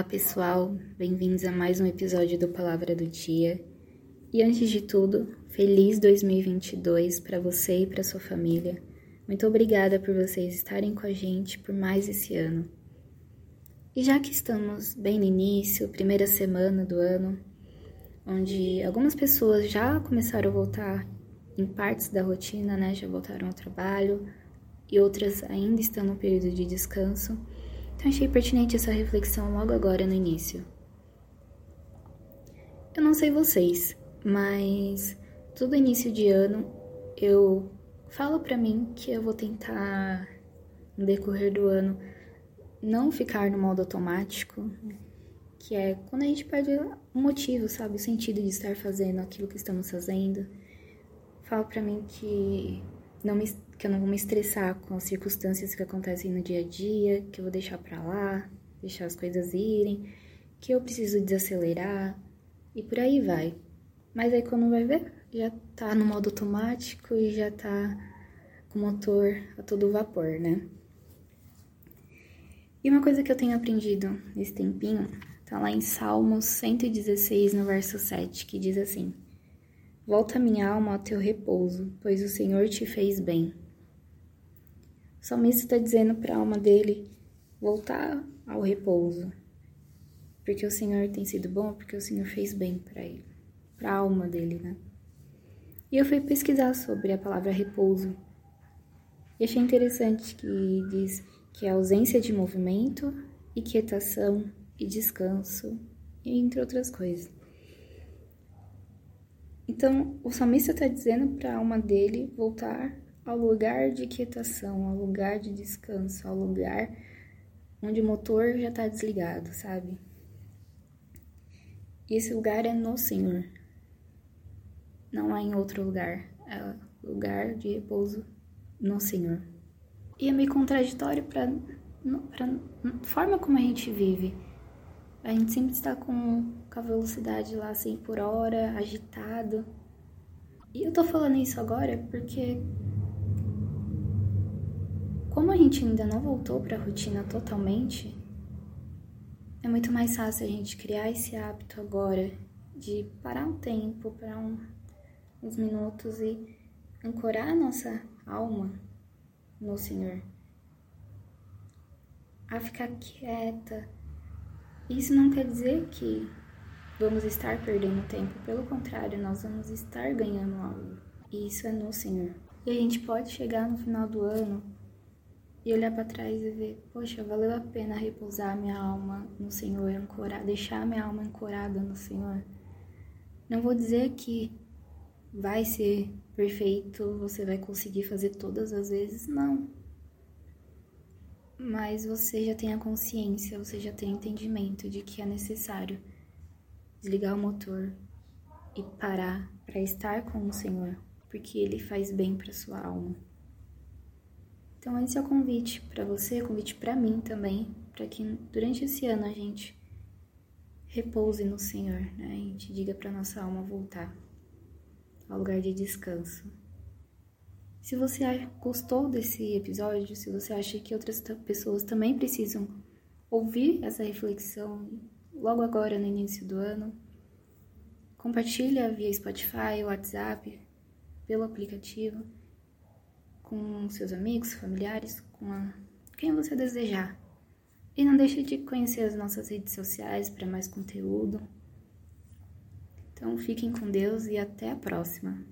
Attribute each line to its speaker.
Speaker 1: pessoal, bem-vindos a mais um episódio do Palavra do Dia. E antes de tudo, feliz 2022 para você e para sua família. Muito obrigada por vocês estarem com a gente por mais esse ano. E já que estamos bem no início, primeira semana do ano, onde algumas pessoas já começaram a voltar em partes da rotina, né? Já voltaram ao trabalho e outras ainda estão no período de descanso. Então achei pertinente essa reflexão logo agora no início. Eu não sei vocês, mas todo início de ano eu falo para mim que eu vou tentar no decorrer do ano não ficar no modo automático, que é quando a gente perde o motivo, sabe, o sentido de estar fazendo aquilo que estamos fazendo. Falo para mim que não me, que eu não vou me estressar com as circunstâncias que acontecem no dia a dia, que eu vou deixar para lá, deixar as coisas irem, que eu preciso desacelerar e por aí vai. Mas aí quando vai ver, já tá no modo automático e já tá com o motor a todo vapor, né? E uma coisa que eu tenho aprendido nesse tempinho, tá lá em Salmos 116, no verso 7, que diz assim: Volta minha alma ao teu repouso, pois o Senhor te fez bem. O salmista está dizendo para a alma dele voltar ao repouso, porque o Senhor tem sido bom, porque o Senhor fez bem para ele, para a alma dele, né? E eu fui pesquisar sobre a palavra repouso e achei interessante que diz que é ausência de movimento, inquietação e descanso, entre outras coisas. Então, o salmista está dizendo para a alma dele voltar ao lugar de quietação, ao lugar de descanso, ao lugar onde o motor já está desligado, sabe? E esse lugar é no Senhor, não há em outro lugar, é lugar de repouso no Senhor. E é meio contraditório para a forma como a gente vive. A gente sempre está com, com a velocidade lá 100 por hora, agitado. E eu tô falando isso agora porque como a gente ainda não voltou para a rotina totalmente, é muito mais fácil a gente criar esse hábito agora de parar um tempo, parar um, uns minutos e ancorar a nossa alma no Senhor. A ficar quieta, isso não quer dizer que vamos estar perdendo tempo, pelo contrário, nós vamos estar ganhando algo. E isso é no Senhor. E a gente pode chegar no final do ano e olhar para trás e ver, poxa, valeu a pena repousar minha alma no Senhor, ancorar, deixar minha alma ancorada no Senhor. Não vou dizer que vai ser perfeito, você vai conseguir fazer todas as vezes, não mas você já tem a consciência, você já tem entendimento de que é necessário desligar o motor e parar para estar com o Senhor, porque ele faz bem para sua alma. Então esse é o convite para você, convite para mim também, para que durante esse ano a gente repouse no Senhor, né? A gente diga para nossa alma voltar ao lugar de descanso. Se você gostou desse episódio, se você acha que outras pessoas também precisam ouvir essa reflexão logo agora no início do ano, compartilha via Spotify, WhatsApp, pelo aplicativo, com seus amigos, familiares, com a, quem você desejar. E não deixe de conhecer as nossas redes sociais para mais conteúdo. Então fiquem com Deus e até a próxima.